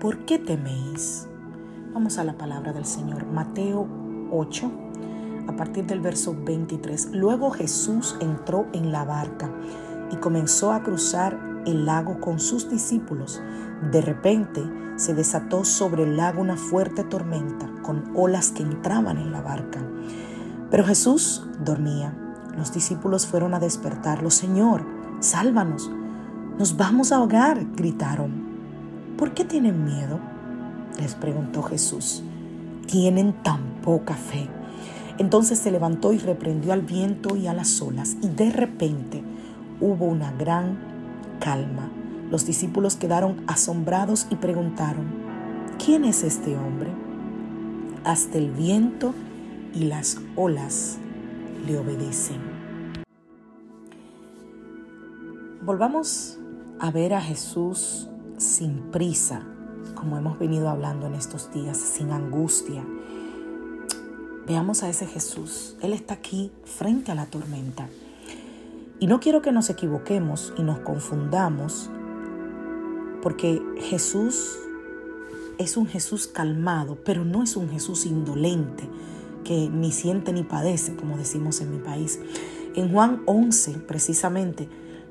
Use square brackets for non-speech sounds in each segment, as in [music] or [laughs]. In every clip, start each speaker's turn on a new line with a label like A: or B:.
A: ¿Por qué teméis? Vamos a la palabra del Señor. Mateo 8, a partir del verso 23. Luego Jesús entró en la barca y comenzó a cruzar el lago con sus discípulos. De repente se desató sobre el lago una fuerte tormenta con olas que entraban en la barca. Pero Jesús dormía. Los discípulos fueron a despertarlo. Señor, sálvanos. Nos vamos a ahogar, gritaron. ¿Por qué tienen miedo? Les preguntó Jesús. Tienen tan poca fe. Entonces se levantó y reprendió al viento y a las olas, y de repente hubo una gran calma. Los discípulos quedaron asombrados y preguntaron, ¿quién es este hombre? Hasta el viento y las olas le obedecen. Volvamos a ver a Jesús sin prisa, como hemos venido hablando en estos días, sin angustia. Veamos a ese Jesús. Él está aquí frente a la tormenta. Y no quiero que nos equivoquemos y nos confundamos, porque Jesús es un Jesús calmado, pero no es un Jesús indolente, que ni siente ni padece, como decimos en mi país. En Juan 11, precisamente,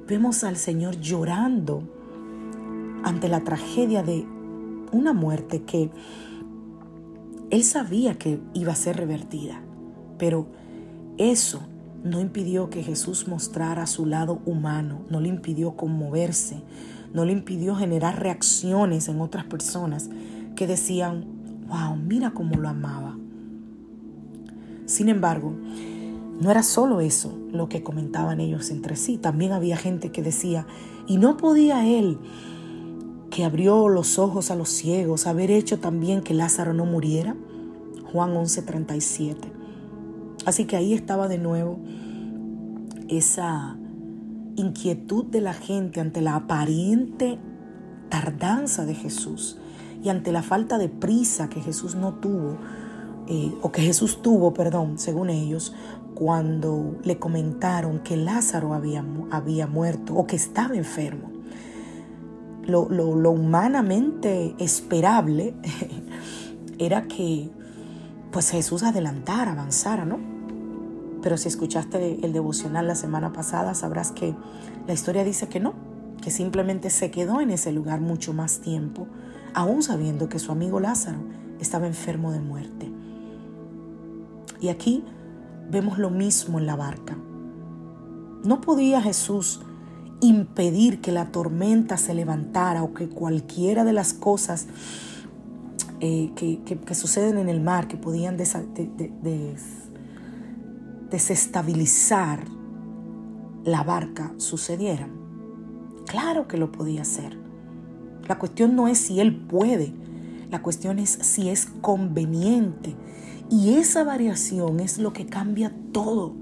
A: vemos al Señor llorando ante la tragedia de una muerte que él sabía que iba a ser revertida, pero eso no impidió que Jesús mostrara su lado humano, no le impidió conmoverse, no le impidió generar reacciones en otras personas que decían, wow, mira cómo lo amaba. Sin embargo, no era solo eso lo que comentaban ellos entre sí, también había gente que decía, y no podía él que abrió los ojos a los ciegos, haber hecho también que Lázaro no muriera. Juan 11:37. Así que ahí estaba de nuevo esa inquietud de la gente ante la aparente tardanza de Jesús y ante la falta de prisa que Jesús no tuvo, eh, o que Jesús tuvo, perdón, según ellos, cuando le comentaron que Lázaro había, había muerto o que estaba enfermo lo, humanamente esperable [laughs] era que pues Jesús adelantara, avanzara, ¿no? Pero si escuchaste el devocional la semana pasada, sabrás que la historia dice que no, que simplemente se quedó en ese lugar mucho más tiempo, aún sabiendo que su amigo Lázaro estaba enfermo de muerte. Y aquí vemos lo mismo en la barca. No podía Jesús impedir que la tormenta se levantara o que cualquiera de las cosas eh, que, suceden en el mar, que podían desestabilizar la barca, sucedieran. Claro que lo podía hacer. La cuestión no es si él puede, la cuestión es si es conveniente. Y esa variación es lo que cambia todo.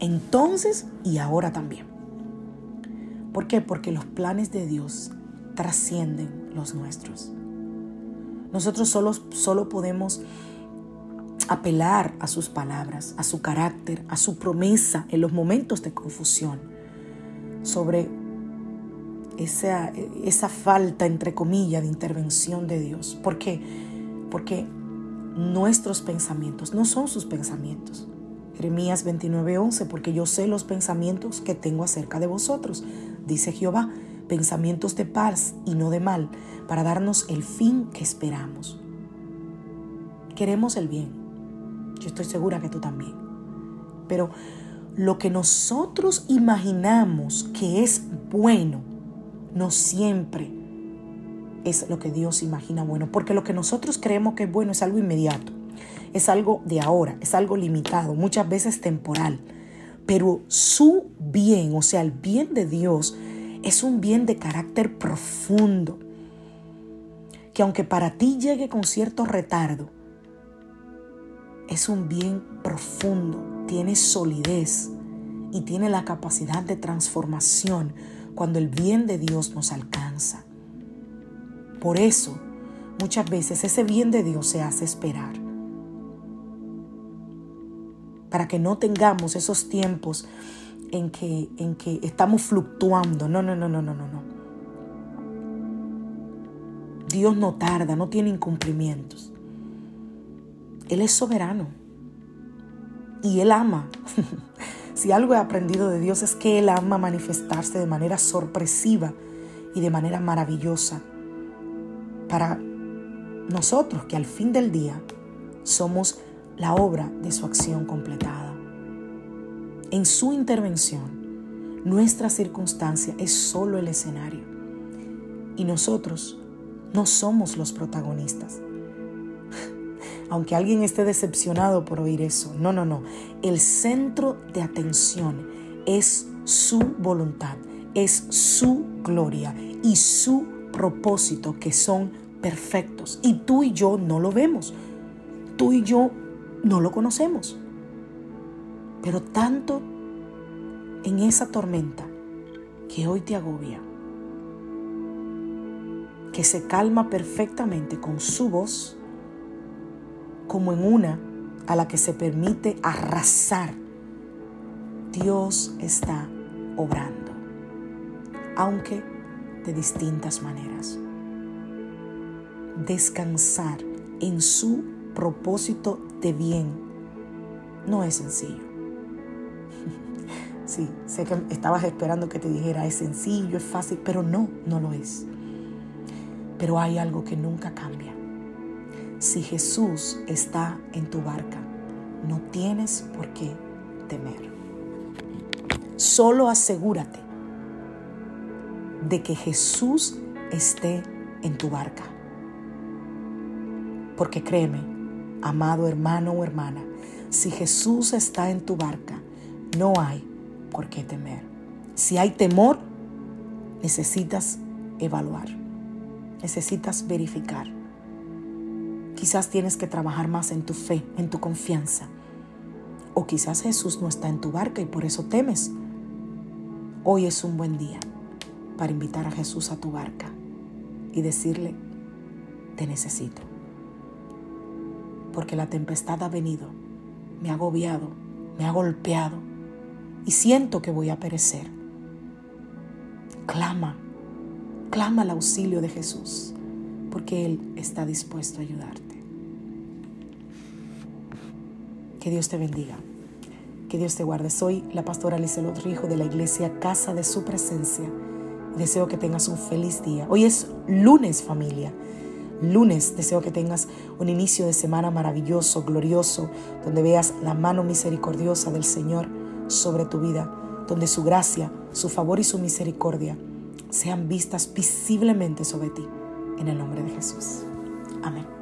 A: Entonces y ahora también. ¿Por qué? Porque los planes de Dios trascienden los nuestros. Nosotros solo, solo podemos apelar a sus palabras, a su carácter, a su promesa en los momentos de confusión, sobre esa, esa falta, entre comillas, de intervención de Dios. ¿Por qué? Porque nuestros pensamientos no son sus pensamientos. Jeremías 29:11, porque yo sé los pensamientos que tengo acerca de vosotros, dice Jehová, pensamientos de paz y no de mal, para darnos el fin que esperamos. Queremos el bien. Yo estoy segura que tú también. Pero lo que nosotros imaginamos que es bueno, no siempre es lo que Dios imagina bueno, porque lo que nosotros creemos que es bueno es algo inmediato, es algo de ahora, es algo limitado, muchas veces temporal, pero su bien, o sea, el bien de Dios, es un bien de carácter profundo, que aunque para ti llegue con cierto retardo, es un bien profundo, tiene solidez y tiene la capacidad de transformación cuando el bien de Dios nos alcanza. Por eso, muchas veces ese bien de Dios se hace esperar. Para que no tengamos esos tiempos en que, en que estamos fluctuando. No, no, no, no, no, no, no. Dios no tarda, no tiene incumplimientos. Él es soberano y Él ama. [laughs] si algo he aprendido de Dios es que Él ama manifestarse de manera sorpresiva y de manera maravillosa para nosotros que al fin del día somos la obra de su acción completada. En su intervención, nuestra circunstancia es solo el escenario y nosotros no somos los protagonistas. [laughs] Aunque alguien esté decepcionado por oír eso, no, no, no. El centro de atención es su voluntad, es su gloria y su propósito que son perfectos. Y tú y yo no lo vemos. Tú y yo no lo conocemos. Pero tanto en esa tormenta que hoy te agobia, que se calma perfectamente con su voz, como en una a la que se permite arrasar, Dios está obrando, aunque de distintas maneras. Descansar en su propósito de bien no es sencillo. Sí, sé que estabas esperando que te dijera es sencillo, es fácil, pero no, no lo es. Pero hay algo que nunca cambia. Si Jesús está en tu barca, no tienes por qué temer. Solo asegúrate de que Jesús esté en tu barca. Porque créeme, amado hermano o hermana, si Jesús está en tu barca, no hay por qué temer. Si hay temor, necesitas evaluar, necesitas verificar. Quizás tienes que trabajar más en tu fe, en tu confianza. O quizás Jesús no está en tu barca y por eso temes. Hoy es un buen día para invitar a Jesús a tu barca y decirle, te necesito. Porque la tempestad ha venido, me ha agobiado, me ha golpeado y siento que voy a perecer. Clama, clama el auxilio de Jesús, porque Él está dispuesto a ayudarte. Que Dios te bendiga. Que Dios te guarde. Soy la pastora Lizelot Rijo de la iglesia Casa de Su Presencia Deseo que tengas un feliz día. Hoy es lunes familia. Lunes deseo que tengas un inicio de semana maravilloso, glorioso, donde veas la mano misericordiosa del Señor sobre tu vida, donde su gracia, su favor y su misericordia sean vistas visiblemente sobre ti. En el nombre de Jesús. Amén.